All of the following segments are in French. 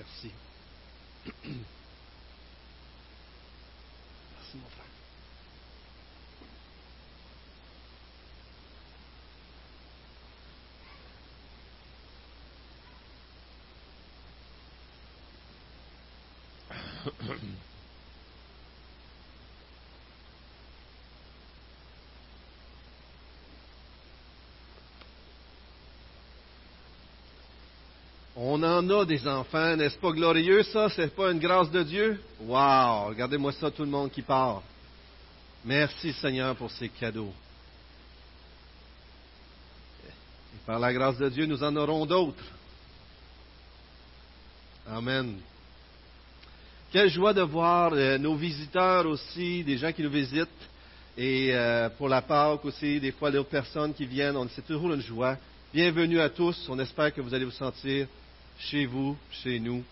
Merci. Merci, mon frère. On en a des enfants, n'est-ce pas glorieux ça? C'est pas une grâce de Dieu? Wow! Regardez-moi ça, tout le monde qui part. Merci Seigneur pour ces cadeaux. Et par la grâce de Dieu, nous en aurons d'autres. Amen. Quelle joie de voir euh, nos visiteurs aussi, des gens qui nous visitent. Et euh, pour la Pâque aussi, des fois d'autres personnes qui viennent. C'est toujours une joie. Bienvenue à tous. On espère que vous allez vous sentir chez vous, chez nous.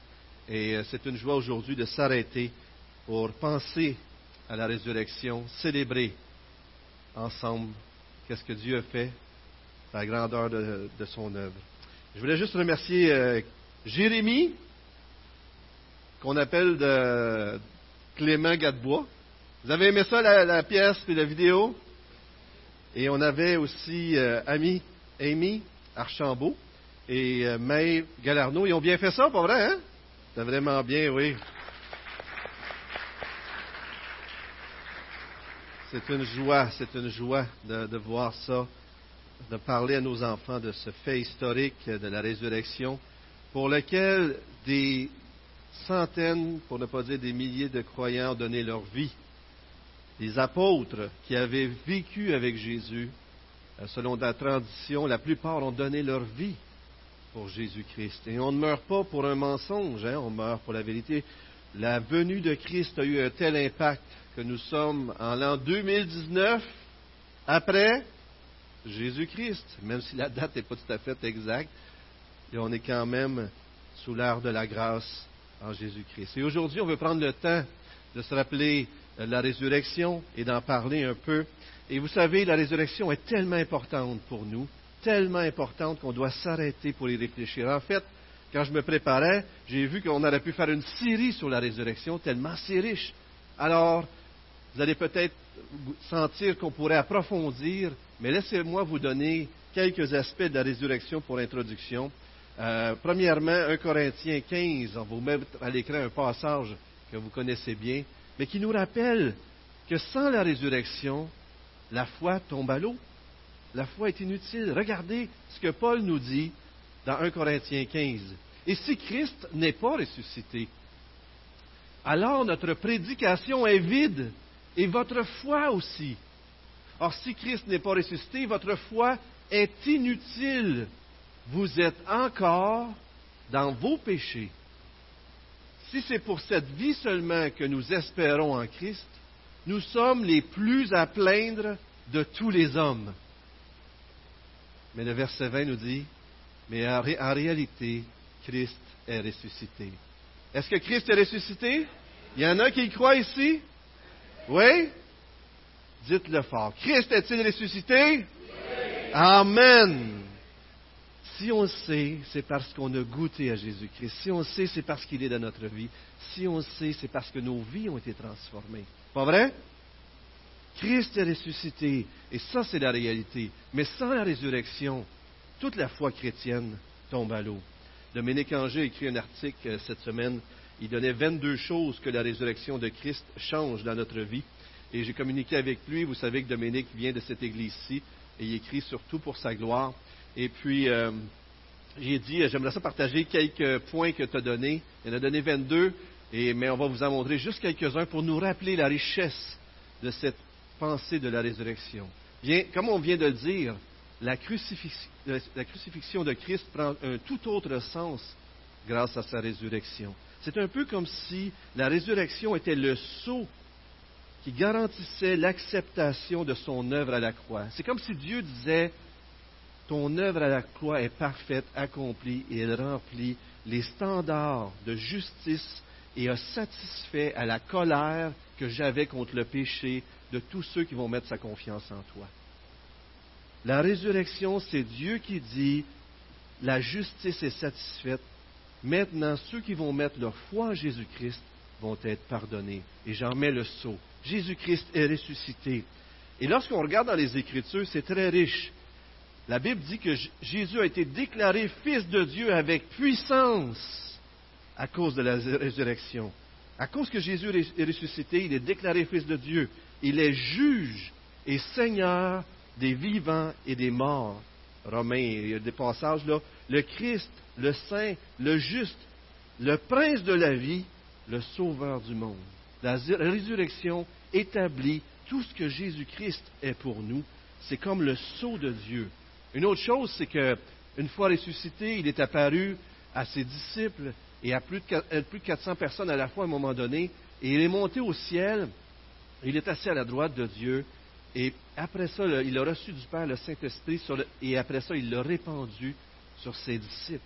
Et euh, c'est une joie aujourd'hui de s'arrêter pour penser à la résurrection, célébrer ensemble qu'est-ce que Dieu a fait, la grandeur de, son œuvre. Je voulais juste remercier euh, Jérémie, qu'on appelle Clément Gadebois. Vous avez aimé ça, la, pièce et la vidéo? Et on avait aussi euh, Ami, Amy Archambault et euh, Galarno. Ils ont bien fait ça, pas vrai, hein? C'est vraiment bien, oui. C'est une joie, c'est une joie de, de, voir ça, de parler à nos enfants de ce fait historique de la résurrection, pour lequel des centaines, pour ne pas dire des milliers de croyants ont donné leur vie. Les apôtres qui avaient vécu avec Jésus, euh, selon la tradition, la plupart ont donné leur vie pour Jésus-Christ. Et on ne meurt pas pour un mensonge, hein, on meurt pour la vérité. La venue de Christ a eu un tel impact que nous sommes en l'an 2019 après Jésus-Christ, même si la date n'est pas tout à fait exacte, et on est quand même sous l'ère de la grâce en Jésus-Christ. Et aujourd'hui, on veut prendre le temps de se rappeler la résurrection et d'en parler un peu. Et vous savez, la résurrection est tellement importante pour nous tellement importante qu'on doit s'arrêter pour y réfléchir. En fait, quand je me préparais, j'ai vu qu'on aurait pu faire une série sur la résurrection, tellement c'est riche. Alors, vous allez peut-être sentir qu'on pourrait approfondir, mais laissez-moi vous donner quelques aspects de la résurrection pour introduction. Euh, premièrement, 1 Corinthiens 15, on vous mettre à l'écran un passage que vous connaissez bien, mais qui nous rappelle que sans la résurrection, la foi tombe à l'eau la foi est inutile. Regardez ce que Paul nous dit dans 1 Corinthiens 15. Et si Christ n'est pas ressuscité, alors notre prédication est vide et votre foi aussi. Or, si Christ n'est pas ressuscité, votre foi est inutile. Vous êtes encore dans vos péchés. Si c'est pour cette vie seulement que nous espérons en Christ, nous sommes les plus à plaindre de tous les hommes. Mais le verset 20 nous dit, mais en, réalité, Christ est ressuscité. Est-ce que Christ est ressuscité? Il y en a qui y croient ici? Oui? Dites-le fort. Christ est-il ressuscité? Amen. Si on sait, c'est parce qu'on a goûté à Jésus-Christ. Si on sait, c'est parce qu'il est dans notre vie. Si on sait, c'est parce que nos vies ont été transformées. Pas vrai? Christ est ressuscité. Et ça, c'est la réalité. Mais sans la résurrection, toute la foi chrétienne tombe à l'eau. Dominique Anger a écrit un article euh, cette semaine. Il donnait 22 choses que la résurrection de Christ change dans notre vie. Et j'ai communiqué avec lui. Vous savez que Dominique vient de cette église-ci. Et il écrit surtout pour sa gloire. Et puis, euh, j'ai dit, euh, j'aimerais ça partager quelques points que tu as donnés. Il en a donné 22. Et, mais on va vous en montrer juste quelques-uns pour nous rappeler la richesse de cette pensée de la résurrection. Bien, comme on vient de le dire, la, crucifixion de Christ prend un tout autre sens grâce à sa résurrection. C'est un peu comme si la résurrection était le sceau qui garantissait l'acceptation de son œuvre à la croix. C'est comme si Dieu disait, ton œuvre à la croix est parfaite, accomplie, et elle remplit les standards de justice et a satisfait à la colère que j'avais contre le péché de tous ceux qui vont mettre sa confiance en toi. La résurrection, c'est Dieu qui dit, la justice est satisfaite, Maintenant, ceux qui vont mettre leur foi en Jésus-Christ vont être pardonnés. Et j'en mets le sceau. Jésus-Christ est ressuscité. Et lorsqu'on regarde dans les Écritures, c'est très riche. La Bible dit que Jésus a été déclaré fils de Dieu avec puissance à cause de la résurrection. À cause que Jésus est ressuscité, il est déclaré fils de Dieu. Il est juge et seigneur des vivants et des morts. Romains, il y a des passages là. Le Christ, le Saint, le Juste, le Prince de la vie, le Sauveur du monde. La résurrection établit tout ce que Jésus-Christ est pour nous. C'est comme le sceau de Dieu. Une autre chose, c'est qu'une fois ressuscité, il est apparu à ses disciples et à plus de, plus de 400 personnes à la fois à un moment donné, et il est monté au ciel, il est assis à la droite de Dieu, et après ça, il a reçu du Père le Saint-Esprit, et après ça, il l'a répandu sur ses disciples,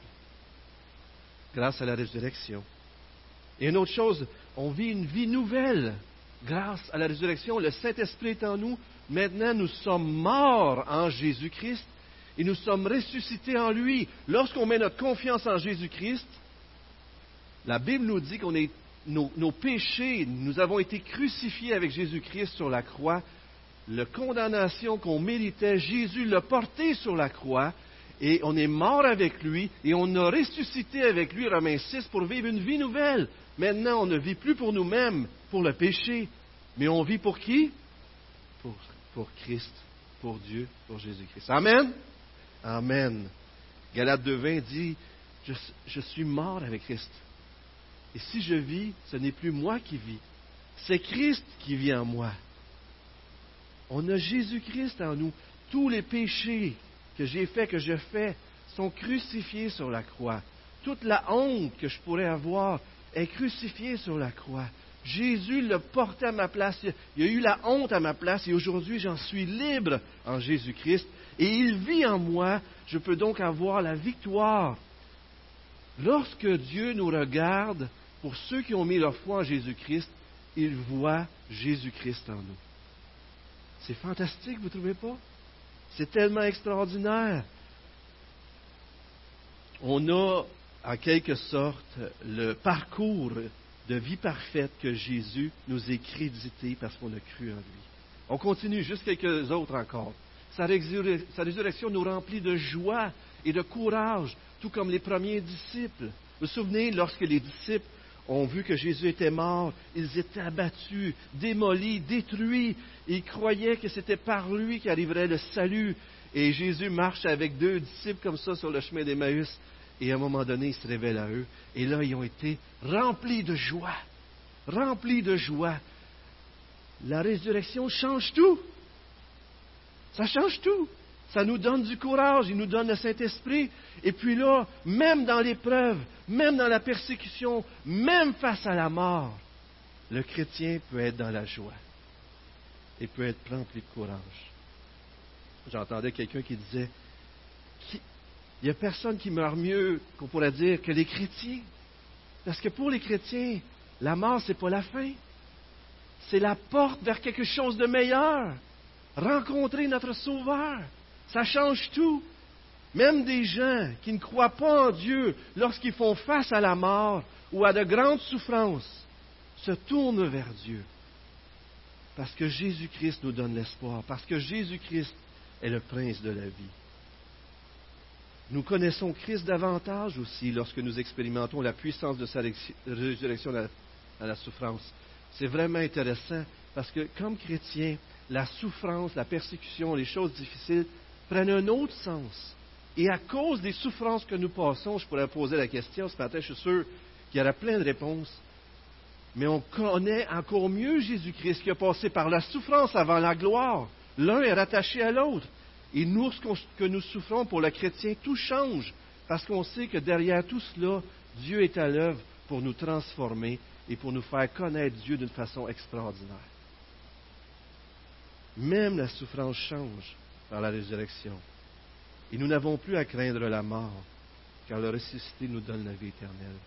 grâce à la résurrection. Et une autre chose, on vit une vie nouvelle grâce à la résurrection. Le Saint-Esprit est en nous. Maintenant, nous sommes morts en Jésus-Christ et nous sommes ressuscités en lui. Lorsqu'on met notre confiance en Jésus-Christ, la Bible nous dit qu'on est nos, péchés, nous avons été crucifiés avec Jésus-Christ sur la croix. La condamnation qu'on méritait, Jésus l'a porté sur la croix et on est mort avec lui et on a ressuscité avec lui, Romains 6, pour vivre une vie nouvelle. Maintenant, on ne vit plus pour nous-mêmes, pour le péché, mais on vit pour qui? Pour, pour Christ, pour Dieu, pour Jésus-Christ. Amen? Amen. Galate 2.20 dit, je suis mort avec Christ. Et si je vis, ce n'est plus moi qui vis, c'est Christ qui vit en moi. On a Jésus-Christ en nous. Tous les péchés que j'ai faits, que je fais, sont crucifiés sur la croix. Toute la honte que je pourrais avoir est crucifiée sur la croix. Jésus l'a porté à ma place. Il y a eu la honte à ma place et aujourd'hui j'en suis libre en Jésus-Christ. Et il vit en moi. Je peux donc avoir la victoire. Lorsque Dieu nous regarde, pour ceux qui ont mis leur foi en Jésus-Christ, il voit Jésus-Christ en nous. C'est fantastique, vous ne trouvez pas? C'est tellement extraordinaire. On a, en quelque sorte, le parcours de vie parfaite que Jésus nous est crédité parce qu'on a cru en lui. On continue, juste quelques autres encore. Sa, résurrection nous remplit de joie et de courage, tout comme les premiers disciples. Vous vous souvenez, lorsque les disciples ont vu que Jésus était mort, ils étaient abattus, démolis, détruits. Ils croyaient que c'était par lui qu'arriverait le salut. Et Jésus marche avec deux disciples comme ça sur le chemin d'Emmaüs. Et à un moment donné, il se révèle à eux. Et là, ils ont été remplis de joie. Remplis de joie. La résurrection change tout. Ça change tout. Ça nous donne du courage, il nous donne le Saint-Esprit. Et puis là, même dans l'épreuve, même dans la persécution, même face à la mort, le chrétien peut être dans la joie et peut être rempli de courage. J'entendais quelqu'un qui disait, il n'y a personne qui meurt mieux, qu'on pourrait dire, que les chrétiens. Parce que pour les chrétiens, la mort, ce n'est pas la fin. C'est la porte vers quelque chose de meilleur. Rencontrer notre Sauveur. Ça change tout. Même des gens qui ne croient pas en Dieu, lorsqu'ils font face à la mort ou à de grandes souffrances, se tournent vers Dieu. Parce que Jésus-Christ nous donne l'espoir, parce que Jésus-Christ est le prince de la vie. Nous connaissons Christ davantage aussi lorsque nous expérimentons la puissance de sa résurrection à la souffrance. C'est vraiment intéressant parce que comme chrétien, la souffrance, la persécution, les choses difficiles prennent un autre sens. Et à cause des souffrances que nous passons, je pourrais poser la question ce matin, je suis sûr qu'il y aura plein de réponses. Mais on connaît encore mieux Jésus-Christ qui a passé par la souffrance avant la gloire. L'un est rattaché à l'autre. Et nous, ce que nous souffrons pour le chrétien, tout change. Parce qu'on sait que derrière tout cela, Dieu est à l'œuvre pour nous transformer et pour nous faire connaître Dieu d'une façon extraordinaire. Même la souffrance change par la résurrection. Et nous n'avons plus à craindre la mort, car le ressuscité nous donne la vie éternelle.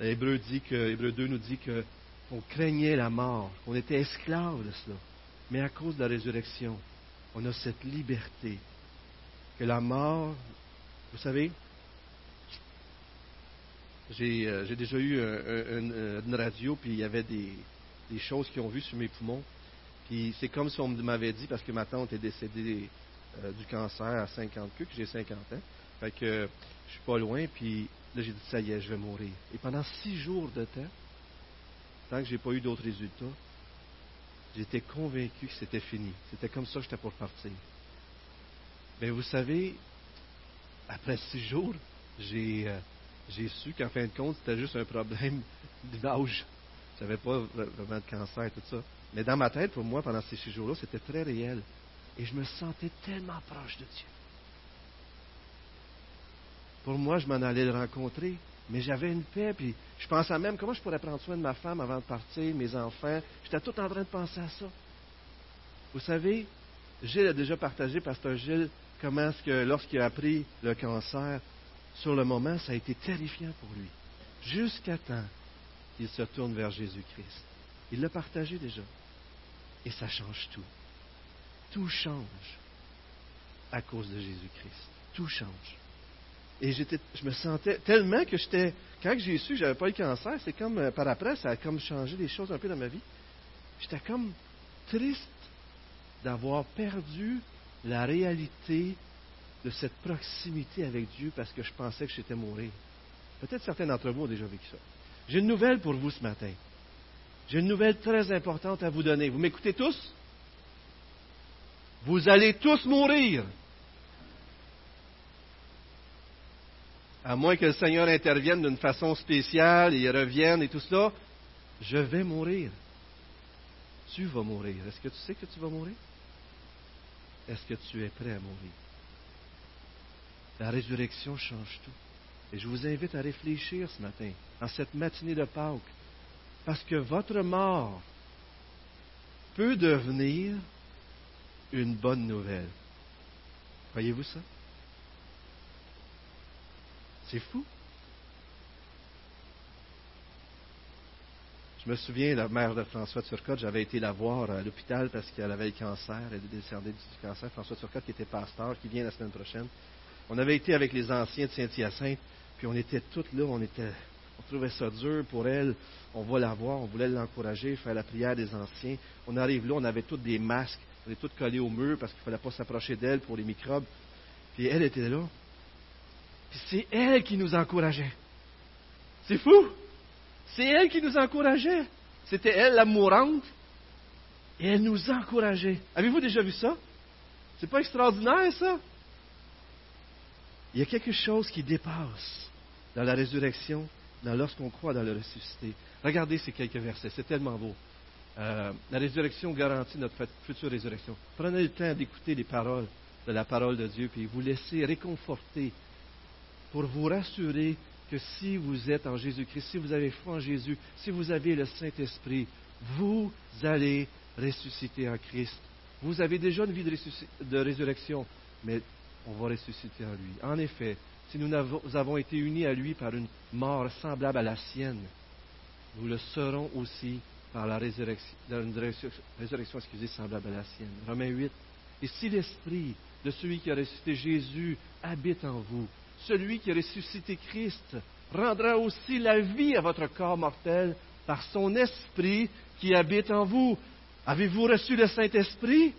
Hébreu, Hébreu 2 nous dit qu'on craignait la mort, qu'on était esclave de cela. Mais à cause de la résurrection, on a cette liberté que la mort, vous savez, j'ai euh, déjà eu une radio, puis il y avait des, choses qui ont vu sur mes poumons. Puis c'est comme si on m'avait dit, parce que ma tante est décédée euh, du cancer à 50 que j'ai 50 ans. Fait que je suis pas loin, puis là j'ai dit, ça y est, je vais mourir. Et pendant six jours de temps, tant que j'ai pas eu d'autres résultats, j'étais convaincu que c'était fini. C'était comme ça que j'étais pour partir. Mais vous savez, après six jours, j'ai euh, su qu'en fin de compte, c'était juste un problème d'âge. Je n'avais pas vraiment de cancer et tout ça. Mais dans ma tête, pour moi, pendant ces six jours-là, c'était très réel. Et je me sentais tellement proche de Dieu. Pour moi, je m'en allais le rencontrer, mais j'avais une paix, puis je pensais même comment je pourrais prendre soin de ma femme avant de partir, mes enfants? J'étais tout en train de penser à ça. Vous savez, Gilles a déjà partagé, Pasteur Gilles, comment que lorsqu'il a appris le cancer, sur le moment, ça a été terrifiant pour lui. Jusqu'à temps qu'il se tourne vers Jésus-Christ. Il l'a partagé déjà. Et ça change tout. Tout change à cause de Jésus-Christ. Tout change. Et je me sentais tellement que j'étais. Quand j'ai su que j'avais pas le cancer, c'est comme euh, par après, ça a comme changé les choses un peu dans ma vie. J'étais comme triste d'avoir perdu la réalité de cette proximité avec Dieu parce que je pensais que j'étais mourir. Peut-être certains d'entre vous ont déjà vécu ça. J'ai une nouvelle pour vous ce matin. J'ai une nouvelle très importante à vous donner. Vous m'écoutez tous? Vous allez tous mourir. À moins que le Seigneur intervienne d'une façon spéciale et revienne et tout cela, je vais mourir. Tu vas mourir. Est-ce que tu sais que tu vas mourir? Est-ce que tu es prêt à mourir? La résurrection change tout. Et je vous invite à réfléchir ce matin, en cette matinée de Pâques, parce que votre mort peut devenir une bonne nouvelle. Voyez-vous ça? C'est fou. Je me souviens, la mère de François Turcotte, j'avais été la voir à l'hôpital parce qu'elle avait le cancer, elle est décédée du cancer. François Turcotte, qui était pasteur, qui vient la semaine prochaine. On avait été avec les anciens de Saint-Hyacinthe, puis on était toutes là, on était, on trouvait ça dur pour elle. On va la voir, on voulait l'encourager, faire la prière des anciens. On arrive là, on avait tous des masques, on était tous collés au mur parce qu'il ne fallait pas s'approcher d'elle pour les microbes. Puis elle était là. Puis c'est elle qui nous encourageait. C'est fou! C'est elle qui nous encourageait. C'était elle, la mourante. Et elle nous encourageait. Avez-vous déjà vu ça? C'est pas extraordinaire, ça? Il y a quelque chose qui dépasse dans la résurrection, lorsqu'on croit dans le ressuscité. Regardez ces quelques versets, c'est tellement beau. Euh, la résurrection garantit notre future résurrection. Prenez le temps d'écouter les paroles de la parole de Dieu, puis vous laissez réconforter pour vous rassurer que si vous êtes en Jésus-Christ, si vous avez foi en Jésus, si vous avez le Saint-Esprit, vous allez ressusciter en Christ. Vous avez déjà une vie de, résurrection, mais on va ressusciter en lui. En effet, si nous avons été unis à lui par une mort semblable à la sienne, nous le serons aussi par la résurrection, résurrection excusez, semblable à la sienne. Romains 8. Et si l'esprit de celui qui a ressuscité Jésus habite en vous, celui qui a ressuscité Christ rendra aussi la vie à votre corps mortel par son esprit qui habite en vous. Avez-vous reçu le Saint-Esprit?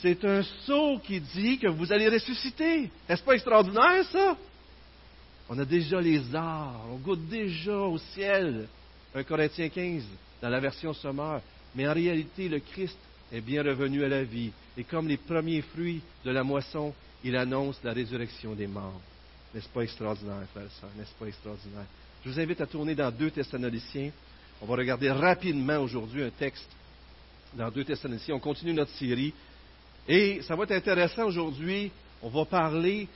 C'est un sceau qui dit que vous allez ressusciter. Est-ce pas extraordinaire, ça? On a déjà les arts, on goûte déjà au ciel. 1 Corinthiens 15, dans la version sommaire. Mais en réalité, le Christ est bien revenu à la vie. Et comme les premiers fruits de la moisson, il annonce la résurrection des morts. N'est-ce pas extraordinaire, frère et? N'est-ce pas extraordinaire? Je vous invite à tourner dans 2 Thessaloniciens. On va regarder rapidement aujourd'hui un texte dans 2 Thessaloniciens. On continue notre série et ça va être intéressant aujourd'hui. On va parler,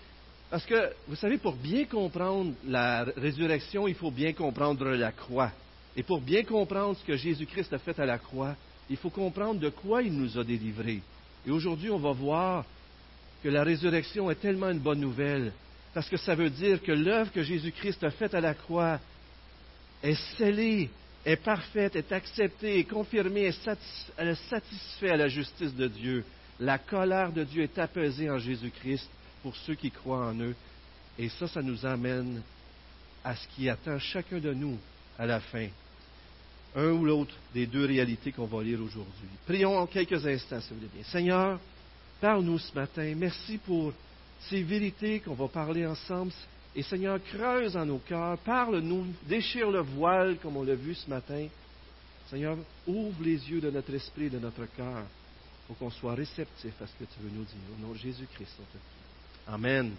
parce que, vous savez, pour bien comprendre la résurrection, il faut bien comprendre la croix. Et pour bien comprendre ce que Jésus-Christ a fait à la croix, il faut comprendre de quoi il nous a délivrés. Et aujourd'hui, on va voir que la résurrection est tellement une bonne nouvelle, parce que ça veut dire que l'œuvre que Jésus-Christ a faite à la croix est scellée, est parfaite, est acceptée, est confirmée, est satisfait à la justice de Dieu. La colère de Dieu est apaisée en Jésus-Christ pour ceux qui croient en eux. Et ça, ça nous amène à ce qui attend chacun de nous à la fin. Un ou l'autre des deux réalités qu'on va lire aujourd'hui. Prions en quelques instants, si vous voulez bien. Seigneur, parle-nous ce matin. Merci pour ces vérités qu'on va parler ensemble. Et Seigneur, creuse en nos cœurs, parle-nous, déchire le voile comme on l'a vu ce matin. Seigneur, ouvre les yeux de notre esprit et de notre cœur pour qu'on soit réceptif à ce que tu veux nous dire. Au nom de Jésus-Christ, Amen.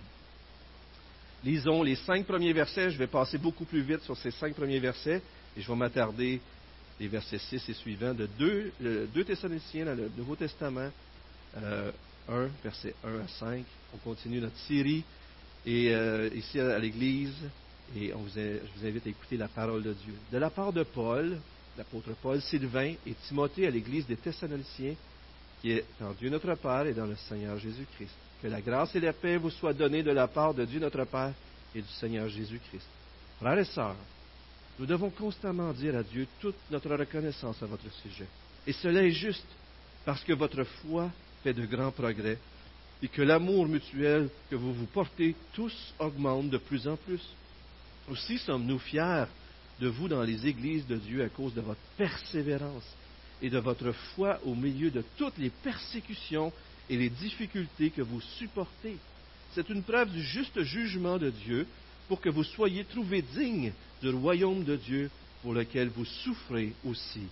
Lisons les cinq premiers versets. Je vais passer beaucoup plus vite sur ces cinq premiers versets et je vais m'attarder les versets 6 et suivants de 2, Thessaloniciens dans le Nouveau Testament, euh, 1, versets 1 à 5. On continue notre série et euh, ici à l'Église et on je vous invite à écouter la parole de Dieu. De la part de Paul, l'apôtre Paul, Sylvain et Timothée à l'Église des Thessaloniciens, qui est Dieu notre Père et dans le Seigneur Jésus-Christ. Que la grâce et la paix vous soient données de la part de Dieu notre Père et du Seigneur Jésus-Christ. Frères et sœurs, nous devons constamment dire à Dieu toute notre reconnaissance à votre sujet. Et cela est juste parce que votre foi fait de grands progrès et que l'amour mutuel que vous vous portez tous augmente de plus en plus. Aussi sommes-nous fiers de vous dans les églises de Dieu à cause de votre persévérance et de votre foi au milieu de toutes les persécutions et les difficultés que vous supportez. C'est une preuve du juste jugement de Dieu pour que vous soyez trouvés dignes du royaume de Dieu pour lequel vous souffrez aussi.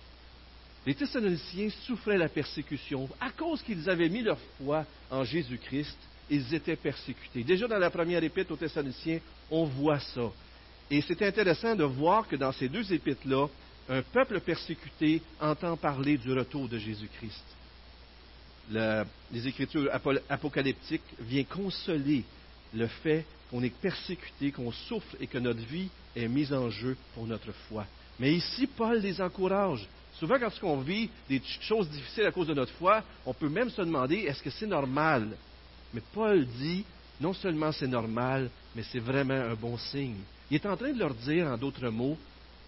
Les Thessaloniciens souffraient la persécution à cause qu'ils avaient mis leur foi en Jésus-Christ. Ils étaient persécutés. Déjà dans la première épître aux Thessaloniciens, on voit ça. Et c'est intéressant de voir que dans ces deux épîtres-là, un peuple persécuté entend parler du retour de Jésus-Christ les Écritures apocalyptiques viennent consoler le fait qu'on est persécuté, qu'on souffre et que notre vie est mise en jeu pour notre foi. Mais ici, Paul les encourage. Souvent, quand on vit des choses difficiles à cause de notre foi, on peut même se demander est-ce que c'est normal? Mais Paul dit non seulement c'est normal, mais c'est vraiment un bon signe. Il est en train de leur dire, en d'autres mots,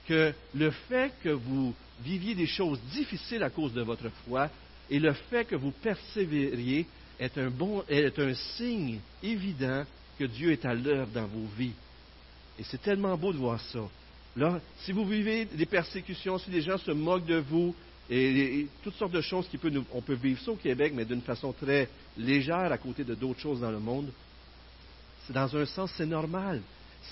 que le fait que vous viviez des choses difficiles à cause de votre foi et le fait que vous persévériez est un, bon, est un signe évident que Dieu est à l'œuvre dans vos vies. Et c'est tellement beau de voir ça. Là, si vous vivez des persécutions, si les gens se moquent de vous, et, toutes sortes de choses qui peuvent nous, on peut vivre ça au Québec, mais d'une façon très légère à côté de d'autres choses dans le monde. C'est dans un sens, c'est normal.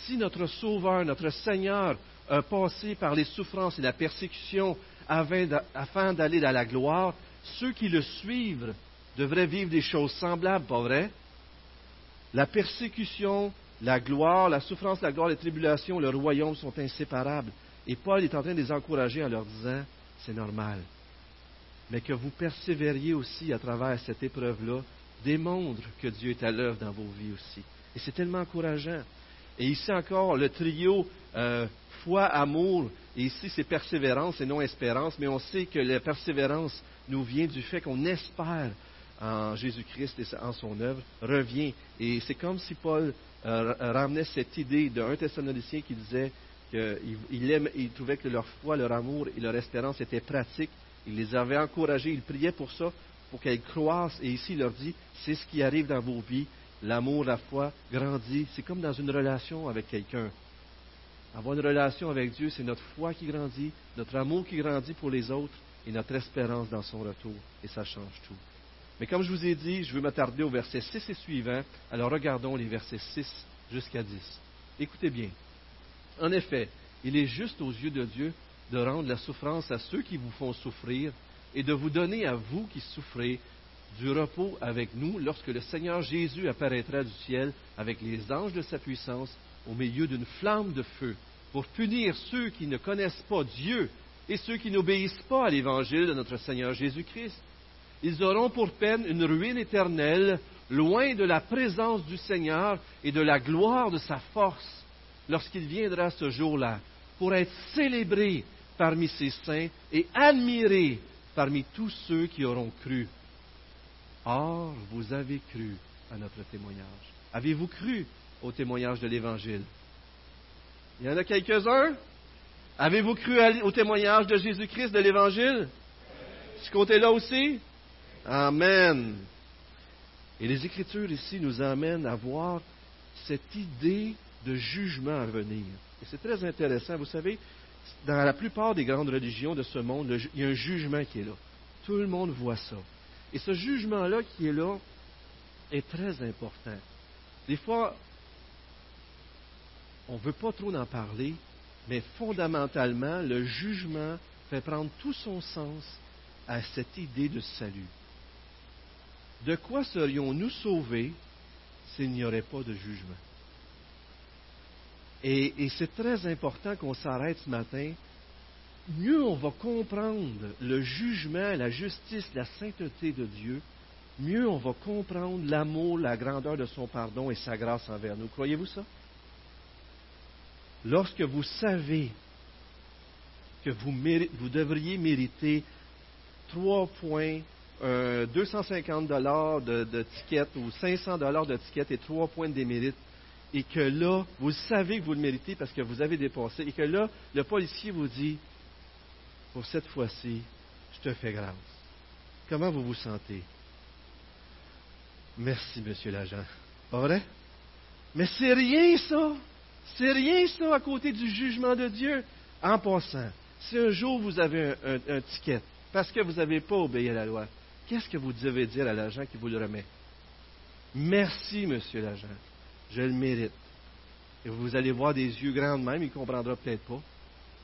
Si notre Sauveur, notre Seigneur a passé par les souffrances et la persécution afin d'aller dans la gloire, ceux qui le suivent devraient vivre des choses semblables, pas vrai? La persécution, la gloire, la souffrance, la gloire, les tribulations, le royaume sont inséparables. Et Paul est en train de les encourager en leur disant, c'est normal. Mais que vous persévériez aussi à travers cette épreuve-là démontre que Dieu est à l'œuvre dans vos vies aussi. Et c'est tellement encourageant. Et ici encore, le trio euh, foi, amour, et ici c'est persévérance et non espérance, mais on sait que la persévérance nous vient du fait qu'on espère en Jésus-Christ et en son œuvre, revient. Et c'est comme si Paul euh, ramenait cette idée d'un Thessalonicien qui disait qu'il trouvait que leur foi, leur amour et leur espérance étaient pratiques. Il les avait encouragés, il priait pour ça, pour qu'elles croissent. Et ici, il leur dit, c'est ce qui arrive dans vos vies. L'amour, la foi grandit. C'est comme dans une relation avec quelqu'un. Avoir une relation avec Dieu, c'est notre foi qui grandit, notre amour qui grandit pour les autres et notre espérance dans son retour. Et ça change tout. Mais comme je vous ai dit, je veux m'attarder au verset 6 et suivant. Alors regardons les versets 6 jusqu'à 10. Écoutez bien. En effet, il est juste aux yeux de Dieu de rendre la souffrance à ceux qui vous font souffrir et de vous donner à vous qui souffrez du repos avec nous lorsque le Seigneur Jésus apparaîtra du ciel avec les anges de sa puissance au milieu d'une flamme de feu pour punir ceux qui ne connaissent pas Dieu et ceux qui n'obéissent pas à l'évangile de notre Seigneur Jésus-Christ. Ils auront pour peine une ruine éternelle, loin de la présence du Seigneur et de la gloire de sa force, lorsqu'il viendra ce jour-là, pour être célébré parmi ses saints et admiré parmi tous ceux qui auront cru. Or, vous avez cru à notre témoignage. Avez-vous cru au témoignage de l'Évangile? Il y en a quelques-uns? Avez-vous cru au témoignage de Jésus-Christ de l'Évangile? Ce côté-là aussi? Amen. Et les Écritures ici nous amènent à voir cette idée de jugement à venir. Et c'est très intéressant. Vous savez, dans la plupart des grandes religions de ce monde, il y a un jugement qui est là. Tout le monde voit ça. Et ce jugement-là qui est là est très important. Des fois, on ne veut pas trop en parler, mais fondamentalement, le jugement fait prendre tout son sens à cette idée de salut. De quoi serions-nous sauvés s'il n'y aurait pas de jugement? Et, et c'est très important qu'on s'arrête ce matin. Mieux on va comprendre le jugement, la justice, la sainteté de Dieu, mieux on va comprendre l'amour, la grandeur de son pardon et sa grâce envers nous. Croyez-vous ça? Lorsque vous savez que vous, devriez mériter trois points, 250 dollars de, ou 500 dollars de et trois points de démérite, et que là, vous savez que vous le méritez parce que vous avez dépassé, et que là, le policier vous dit, pour cette fois-ci, je te fais grâce. Comment vous vous sentez? Merci, monsieur l'agent. Pas vrai? Mais c'est rien, ça! C'est rien, ça, à côté du jugement de Dieu. En passant, si un jour vous avez un, ticket parce que vous n'avez pas obéi à la loi, qu'est-ce que vous devez dire à l'agent qui vous le remet? Merci, monsieur l'agent. Je le mérite. Et vous allez voir des yeux grands de même, il ne comprendra peut-être pas.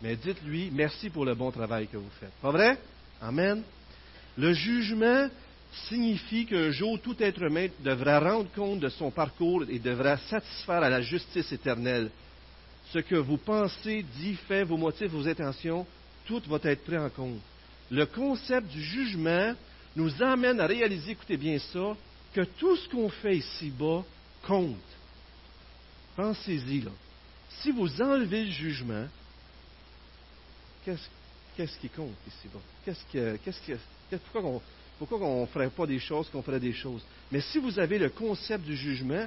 Mais dites-lui merci pour le bon travail que vous faites. Pas vrai? Amen. Le jugement signifie qu'un jour, tout être humain devra rendre compte de son parcours et devra satisfaire à la justice éternelle. Ce que vous pensez, dit, fait, vos motifs, vos intentions, tout va être pris en compte. Le concept du jugement nous amène à réaliser, écoutez bien ça, que tout ce qu'on fait ici-bas compte. Pensez-y, là. Si vous enlevez le jugement, qu'est-ce qui compte? Qu'est-ce que, pourquoi on, ne ferait pas des choses qu'on ferait des choses? Mais si vous avez le concept du jugement,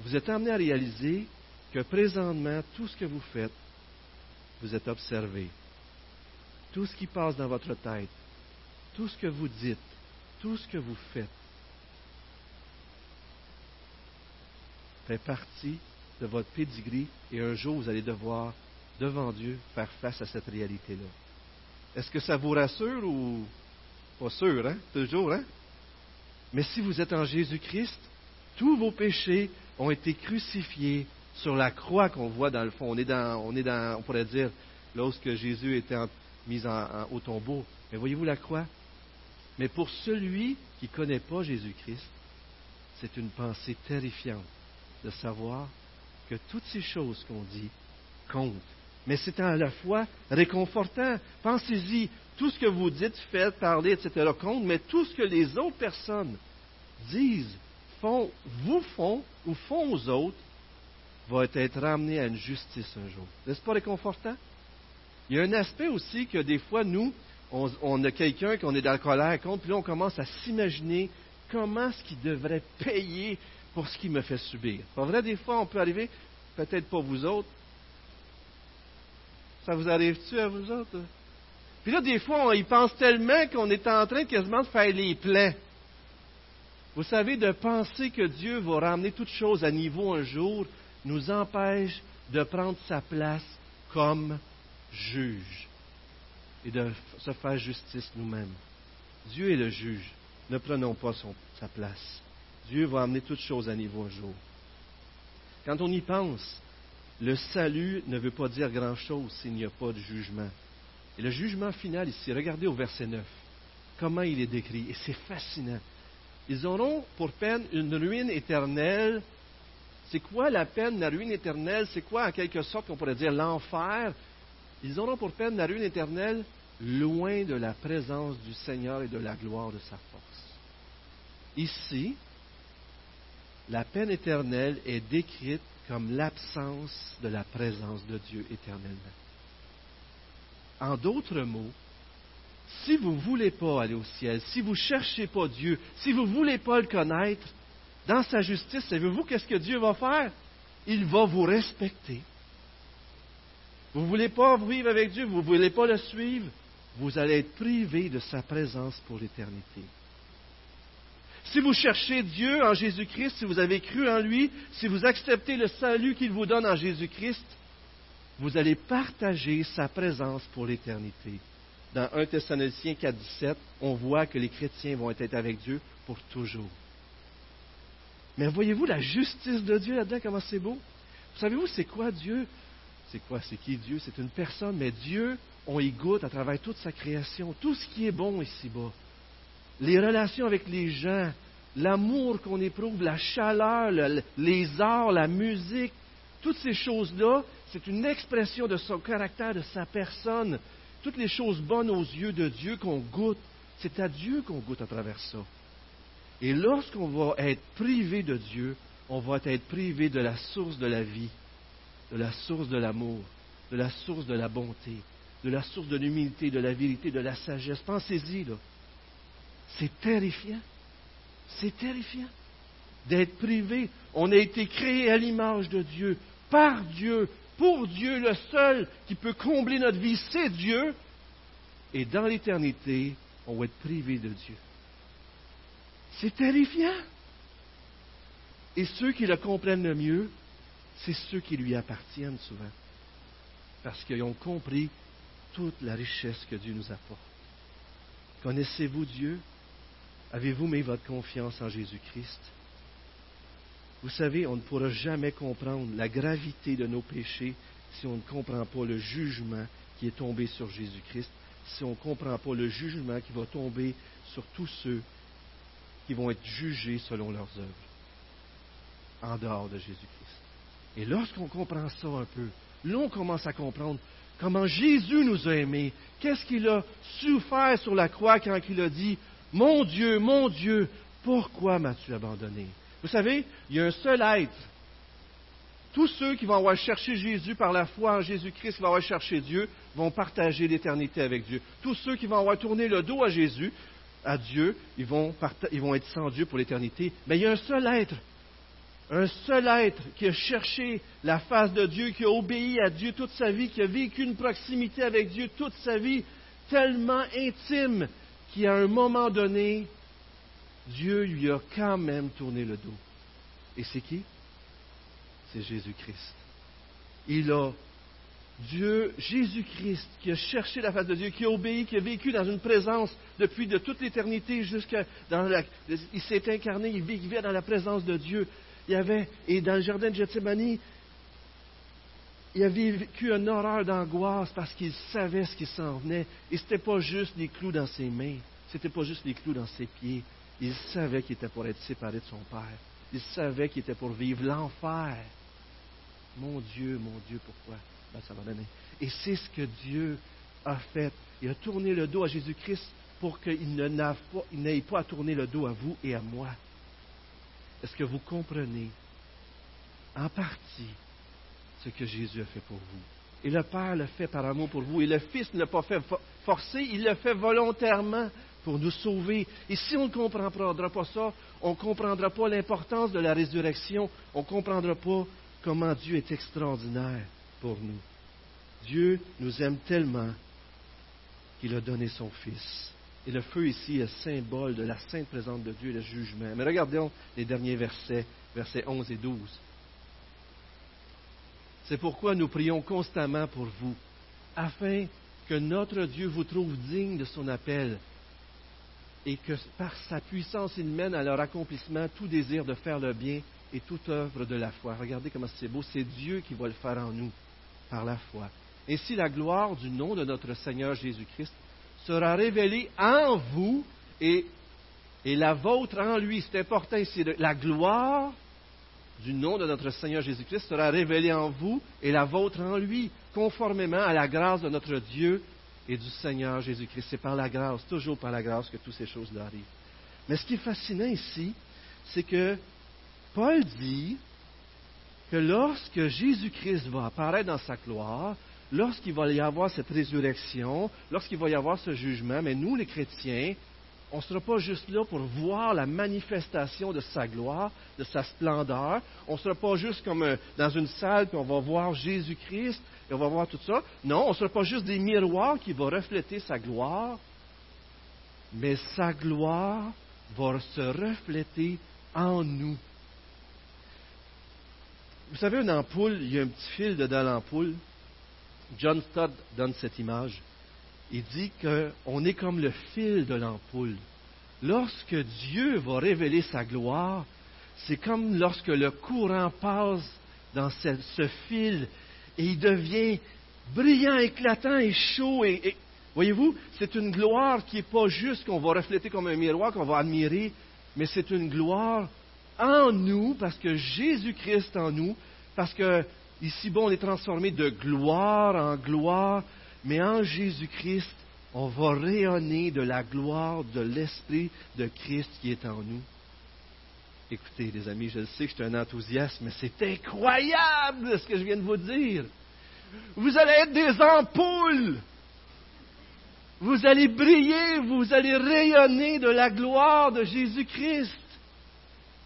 vous êtes amené à réaliser que présentement, tout ce que vous faites, vous êtes observé. Tout ce qui passe dans votre tête, tout ce que vous dites, tout ce que vous faites, fait partie de votre pedigree et un jour vous allez devoir, devant Dieu, faire face à cette réalité-là. Est-ce que ça vous rassure ou pas sûr, hein? Toujours, hein? Mais si vous êtes en Jésus-Christ, tous vos péchés ont été crucifiés sur la croix qu'on voit dans le fond. On est dans, on est dans, on pourrait dire, lorsque Jésus était mis au tombeau. Mais voyez-vous la croix? Mais pour celui qui ne connaît pas Jésus-Christ, c'est une pensée terrifiante de savoir que toutes ces choses qu'on dit comptent. Mais c'est à la fois réconfortant. Pensez-y, tout ce que vous dites, faites, parlez, etc. compte, mais tout ce que les autres personnes disent, font, vous font ou font aux autres, va être ramené à une justice un jour. N'est-ce pas réconfortant? Il y a un aspect aussi que des fois, nous, on, a quelqu'un qu'on est dans la colère contre, puis là, on commence à s'imaginer comment est-ce qu'il devrait payer pour ce qu'il me fait subir. Pas vrai, des fois, on peut arriver, peut-être pas vous autres. Ça vous arrive-tu à vous autres? Puis là, des fois, on y pense tellement qu'on est en train quasiment de faire les plans. Vous savez, de penser que Dieu va ramener toutes choses à niveau un jour nous empêche de prendre sa place comme juge et de se faire justice nous-mêmes. Dieu est le juge. Ne prenons pas sa place. Dieu va amener toutes choses à niveau un jour. Quand on y pense, le salut ne veut pas dire grand-chose s'il n'y a pas de jugement. Et le jugement final ici, regardez au verset 9, comment il est décrit, et c'est fascinant. Ils auront pour peine une ruine éternelle. C'est quoi la peine, la ruine éternelle? C'est quoi, en quelque sorte, qu'on pourrait dire l'enfer? Ils auront pour peine la ruine éternelle loin de la présence du Seigneur et de la gloire de sa force. Ici, la peine éternelle est décrite comme l'absence de la présence de Dieu éternellement. En d'autres mots, si vous ne voulez pas aller au ciel, si vous ne cherchez pas Dieu, si vous ne voulez pas le connaître, dans sa justice, savez-vous qu'est-ce que Dieu va faire? Il va vous respecter. Vous ne voulez pas vivre avec Dieu, vous ne voulez pas le suivre, vous allez être privé de sa présence pour l'éternité. Si vous cherchez Dieu en Jésus-Christ, si vous avez cru en lui, si vous acceptez le salut qu'il vous donne en Jésus-Christ, vous allez partager sa présence pour l'éternité. Dans 1 Thessaloniciens 4, 17, on voit que les chrétiens vont être avec Dieu pour toujours. Mais voyez-vous la justice de Dieu là-dedans, comment c'est beau? Savez-vous, c'est quoi Dieu? C'est quoi? C'est qui Dieu? C'est une personne, mais Dieu, on y goûte à travers toute sa création, tout ce qui est bon ici-bas. Les relations avec les gens, l'amour qu'on éprouve, la chaleur, les arts, la musique, toutes ces choses-là, c'est une expression de son caractère, de sa personne. Toutes les choses bonnes aux yeux de Dieu qu'on goûte, c'est à Dieu qu'on goûte à travers ça. Et lorsqu'on va être privé de Dieu, on va être privé de la source de la vie, de la source de l'amour, de la source de la bonté, de la source de l'humilité, de la vérité, de la sagesse. Pensez-y, là. C'est terrifiant. C'est terrifiant d'être privé. On a été créé à l'image de Dieu, par Dieu, pour Dieu. Le seul qui peut combler notre vie, c'est Dieu. Et dans l'éternité, on va être privé de Dieu. C'est terrifiant. Et ceux qui le comprennent le mieux, c'est ceux qui lui appartiennent souvent. Parce qu'ils ont compris toute la richesse que Dieu nous apporte. Connaissez-vous Dieu? Avez-vous mis votre confiance en Jésus-Christ? Vous savez, on ne pourra jamais comprendre la gravité de nos péchés si on ne comprend pas le jugement qui est tombé sur Jésus-Christ, si on ne comprend pas le jugement qui va tomber sur tous ceux qui vont être jugés selon leurs œuvres, en dehors de Jésus-Christ. Et lorsqu'on comprend ça un peu, là on commence à comprendre comment Jésus nous a aimés, qu'est-ce qu'il a souffert sur la croix quand il a dit, Mon Dieu, mon Dieu, pourquoi m'as-tu abandonné? Vous savez, il y a un seul être. Tous ceux qui vont avoir cherché Jésus par la foi en Jésus-Christ, qui vont avoir cherché Dieu, vont partager l'éternité avec Dieu. Tous ceux qui vont avoir tourné le dos à Jésus, à Dieu, ils vont, ils vont être sans Dieu pour l'éternité. Mais il y a un seul être, un seul être qui a cherché la face de Dieu, qui a obéi à Dieu toute sa vie, qui a vécu une proximité avec Dieu toute sa vie, tellement intime qu'à un moment donné, Dieu lui a quand même tourné le dos. Et c'est qui? C'est Jésus-Christ. Il a Dieu, Jésus-Christ, qui a cherché la face de Dieu, qui a obéi, qui a vécu dans une présence depuis de toute l'éternité jusqu'à dans la, il s'est incarné, il vivait dans la présence de Dieu. Il y avait, et dans le jardin de Gethsemane, il a vécu une horreur d'angoisse parce qu'il savait ce qui s'en venait. Et ce n'était pas juste les clous dans ses mains, ce n'était pas juste les clous dans ses pieds. Il savait qu'il était pour être séparé de son Père. Il savait qu'il était pour vivre l'enfer. Mon Dieu, mon Dieu, pourquoi? Ben, ça. Et c'est ce que Dieu a fait. Il a tourné le dos à Jésus-Christ pour qu'il n'aille pas, à tourner le dos à vous et à moi. Est-ce que vous comprenez? En partie ce que Jésus a fait pour vous? Et le Père l'a fait par amour pour vous. Et le Fils ne l'a pas fait forcer, il l'a fait volontairement pour nous sauver. Et si on ne comprendra pas ça, on ne comprendra pas l'importance de la résurrection, on ne comprendra pas comment Dieu est extraordinaire pour nous. Dieu nous aime tellement qu'il a donné son Fils. Et le feu ici est symbole de la sainte présence de Dieu et le jugement. Mais regardons les derniers versets, versets 11 et 12. C'est pourquoi nous prions constamment pour vous, afin que notre Dieu vous trouve digne de son appel et que par sa puissance il mène à leur accomplissement tout désir de faire le bien et toute œuvre de la foi. Regardez comment c'est beau, c'est Dieu qui va le faire en nous par la foi. Ainsi, la gloire du nom de notre Seigneur Jésus-Christ sera révélée en vous et, et la vôtre en lui. C'est important ici. La gloire du nom de notre Seigneur Jésus-Christ sera révélée en vous et la vôtre en lui, conformément à la grâce de notre Dieu et du Seigneur Jésus-Christ. C'est par la grâce, toujours par la grâce que toutes ces choses-là arrivent. Mais ce qui est fascinant ici, c'est que Paul dit que lorsque Jésus-Christ va apparaître dans sa gloire, lorsqu'il va y avoir cette résurrection, lorsqu'il va y avoir ce jugement, mais nous, les chrétiens, on ne sera pas juste là pour voir la manifestation de sa gloire, de sa splendeur. On ne sera pas juste comme euh, dans une salle, puis on va voir Jésus-Christ, et on va voir tout ça. Non, on ne sera pas juste des miroirs qui vont refléter sa gloire, mais sa gloire va se refléter en nous. Vous savez, une ampoule, il y a un petit fil dedans l'ampoule. John Stott donne cette image. Il dit qu'on est comme le fil de l'ampoule. Lorsque Dieu va révéler sa gloire, c'est comme lorsque le courant passe dans ce, fil et il devient brillant, éclatant et chaud. Voyez-vous, c'est une gloire qui n'est pas juste qu'on va refléter comme un miroir, qu'on va admirer, mais c'est une gloire en nous, parce que Jésus-Christ en nous, parce que ici, bon, on est transformé de gloire en gloire, mais en Jésus-Christ, on va rayonner de la gloire de l'Esprit de Christ qui est en nous. Écoutez, les amis, je sais que je suis un enthousiaste, mais c'est incroyable ce que je viens de vous dire. Vous allez être des ampoules. Vous allez briller, vous allez rayonner de la gloire de Jésus-Christ.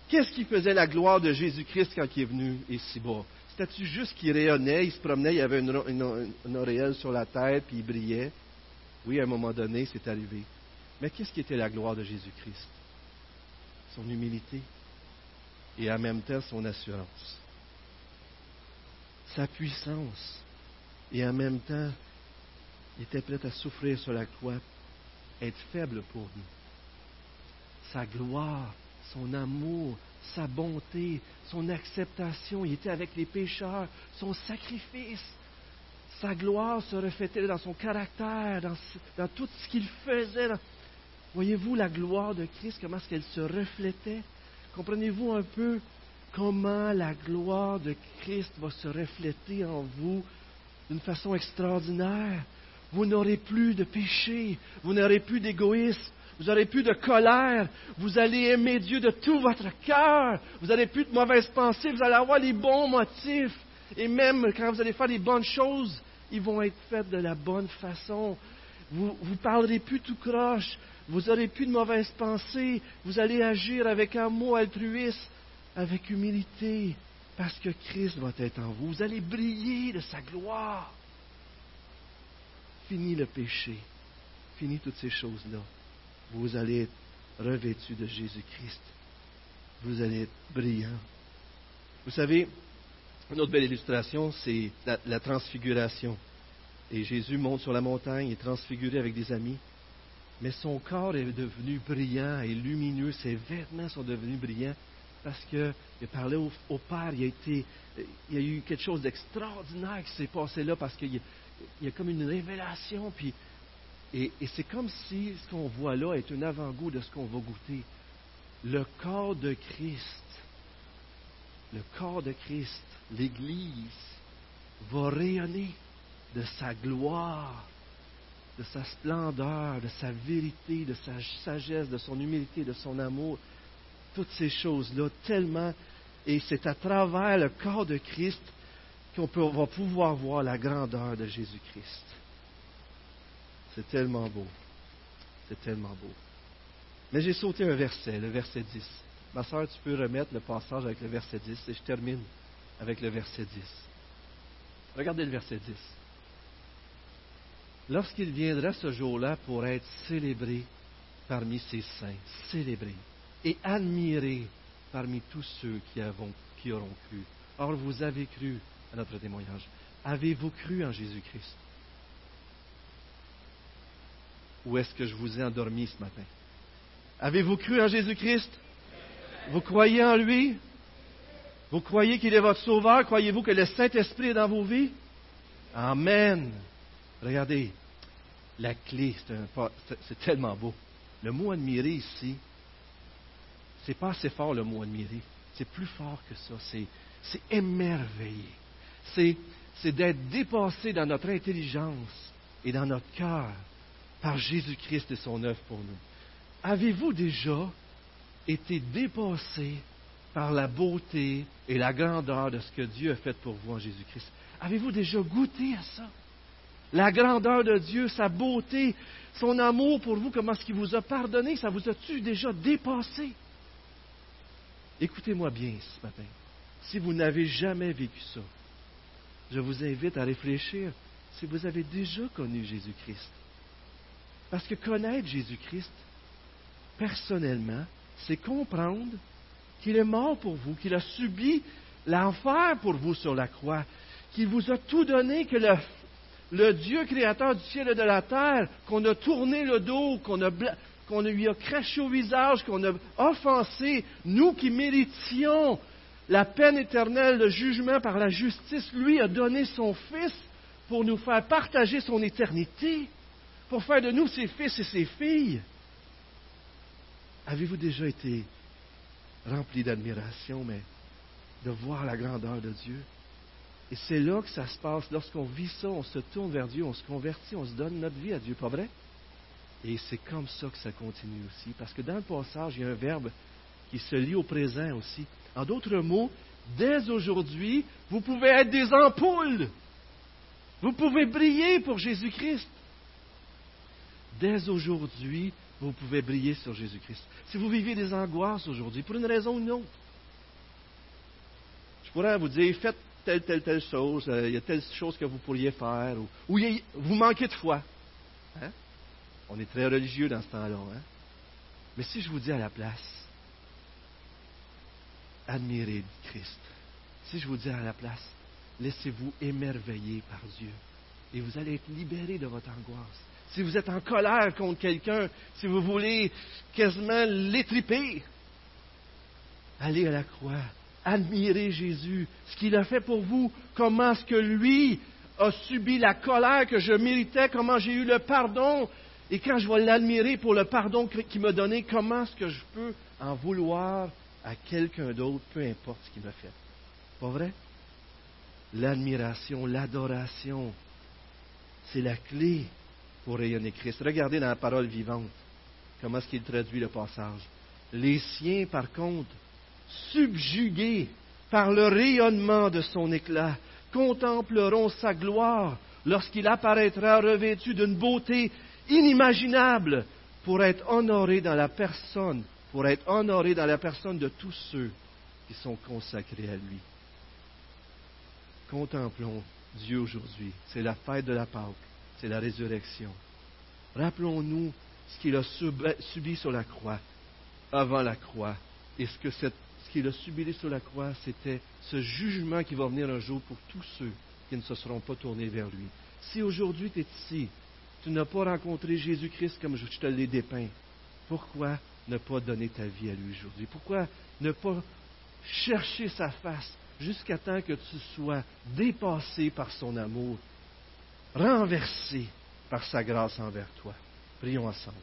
Qu'est-ce qui faisait la gloire de Jésus-Christ quand il est venu ici-bas? C'était-tu juste qu'il rayonnait, il se promenait, il avait une, auréole sur la tête, puis il brillait? Oui, à un moment donné, c'est arrivé. Mais qu'est-ce qui était la gloire de Jésus-Christ? Son humilité et en même temps son assurance. Sa puissance et en même temps, il était prêt à souffrir sur la croix, être faible pour nous. Sa gloire son amour, sa bonté, son acceptation. Il était avec les pécheurs, son sacrifice. Sa gloire se reflétait dans son caractère, dans, tout ce qu'il faisait. Voyez-vous la gloire de Christ, comment est-ce qu'elle se reflétait? Comprenez-vous un peu comment la gloire de Christ va se refléter en vous d'une façon extraordinaire? Vous n'aurez plus de péché, vous n'aurez plus d'égoïsme, vous n'aurez plus de colère, vous allez aimer Dieu de tout votre cœur, vous n'aurez plus de mauvaises pensées, vous allez avoir les bons motifs. Et même quand vous allez faire les bonnes choses, ils vont être faites de la bonne façon. Vous ne parlerez plus tout croche, vous n'aurez plus de mauvaises pensées, vous allez agir avec amour altruiste, avec humilité, parce que Christ va être en vous. Vous allez briller de sa gloire. Fini le péché, fini toutes ces choses-là vous allez être revêtu de Jésus-Christ. Vous allez être brillant. Vous savez, une autre belle illustration, c'est la, transfiguration. Et Jésus monte sur la montagne, est transfiguré avec des amis, mais son corps est devenu brillant et lumineux, ses vêtements sont devenus brillants parce qu'il a parlé au, Père, il, il y a eu quelque chose d'extraordinaire qui s'est passé là parce qu'il y, a comme une révélation, puis et, c'est comme si ce qu'on voit là est un avant-goût de ce qu'on va goûter. Le corps de Christ, le corps de Christ, l'Église, va rayonner de sa gloire, de sa splendeur, de sa vérité, de sa sagesse, de son humilité, de son amour. Toutes ces choses-là, tellement. Et c'est à travers le corps de Christ qu'on va pouvoir voir la grandeur de Jésus-Christ. C'est tellement beau. C'est tellement beau. Mais j'ai sauté un verset, le verset 10. Ma soeur, tu peux remettre le passage avec le verset 10 et je termine avec le verset 10. Regardez le verset 10. Lorsqu'il viendra ce jour-là pour être célébré parmi ses saints, célébré et admiré parmi tous ceux qui, qui auront cru. Or, vous avez cru à notre témoignage. Avez-vous cru en Jésus-Christ? Ou est-ce que je vous ai endormi ce matin? Avez-vous cru en Jésus-Christ? Vous croyez en lui? Vous croyez qu'il est votre sauveur? Croyez-vous que le Saint-Esprit est dans vos vies? Amen. Regardez, la clé, c'est tellement beau. Le mot admirer ici, c'est pas assez fort le mot admirer. C'est plus fort que ça. C'est émerveillé. C'est d'être dépassé dans notre intelligence et dans notre cœur par Jésus-Christ et son œuvre pour nous. Avez-vous déjà été dépassé par la beauté et la grandeur de ce que Dieu a fait pour vous en Jésus-Christ? Avez-vous déjà goûté à ça? La grandeur de Dieu, sa beauté, son amour pour vous, comment est-ce qu'il vous a pardonné, ça vous a-tu déjà dépassé? Écoutez-moi bien ce matin. Si vous n'avez jamais vécu ça, je vous invite à réfléchir si vous avez déjà connu Jésus-Christ. Parce que connaître Jésus-Christ, personnellement, c'est comprendre qu'il est mort pour vous, qu'il a subi l'enfer pour vous sur la croix, qu'il vous a tout donné, que le Dieu créateur du ciel et de la terre, qu'on a tourné le dos, qu'on qu'on lui a craché au visage, qu'on a offensé, nous qui méritions la peine éternelle, le jugement par la justice, lui a donné son Fils pour nous faire partager son éternité, pour faire de nous ses fils et ses filles. Avez-vous déjà été rempli d'admiration, mais de voir la grandeur de Dieu? Et c'est là que ça se passe. Lorsqu'on vit ça, on se tourne vers Dieu, on se convertit, on se donne notre vie à Dieu, pas vrai? Et c'est comme ça que ça continue aussi. Parce que dans le passage, il y a un verbe qui se lie au présent aussi. En d'autres mots, dès aujourd'hui, vous pouvez être des ampoules. Vous pouvez briller pour Jésus-Christ. Dès aujourd'hui, vous pouvez briller sur Jésus-Christ. Si vous vivez des angoisses aujourd'hui, pour une raison ou une autre, je pourrais vous dire, faites telle, telle, telle chose, euh, il y a telle chose que vous pourriez faire, ou, vous manquez de foi. Hein? On est très religieux dans ce temps-là. Hein? Mais si je vous dis à la place, admirez Christ. Si je vous dis à la place, laissez-vous émerveiller par Dieu. Et vous allez être libéré de votre angoisse. Si vous êtes en colère contre quelqu'un, si vous voulez quasiment l'étriper, allez à la croix. Admirez Jésus, ce qu'il a fait pour vous, comment est-ce que lui a subi la colère que je méritais, comment j'ai eu le pardon, et quand je vais l'admirer pour le pardon qu'il m'a donné, comment est-ce que je peux en vouloir à quelqu'un d'autre, peu importe ce qu'il m'a fait? Pas vrai? L'admiration, l'adoration, c'est la clé pour rayonner Christ. Regardez dans la parole vivante comment est-ce qu'il traduit le passage. Les siens, par contre, subjugués par le rayonnement de son éclat, contempleront sa gloire lorsqu'il apparaîtra revêtu d'une beauté inimaginable pour être honoré dans la personne, pour être honoré dans la personne de tous ceux qui sont consacrés à lui. Contemplons Dieu aujourd'hui. C'est la fête de la Pâque, c'est la résurrection. Rappelons-nous ce qu'il a subi sur la croix, avant la croix, et ce que ce qu'il a subi sur la croix, c'était ce jugement qui va venir un jour pour tous ceux qui ne se seront pas tournés vers lui. Si aujourd'hui tu es ici, tu n'as pas rencontré Jésus-Christ comme je te l'ai dépeint, pourquoi ne pas donner ta vie à lui aujourd'hui? Pourquoi ne pas chercher sa face jusqu'à temps que tu sois dépassé par son amour, renversé par sa grâce envers toi? Prions ensemble.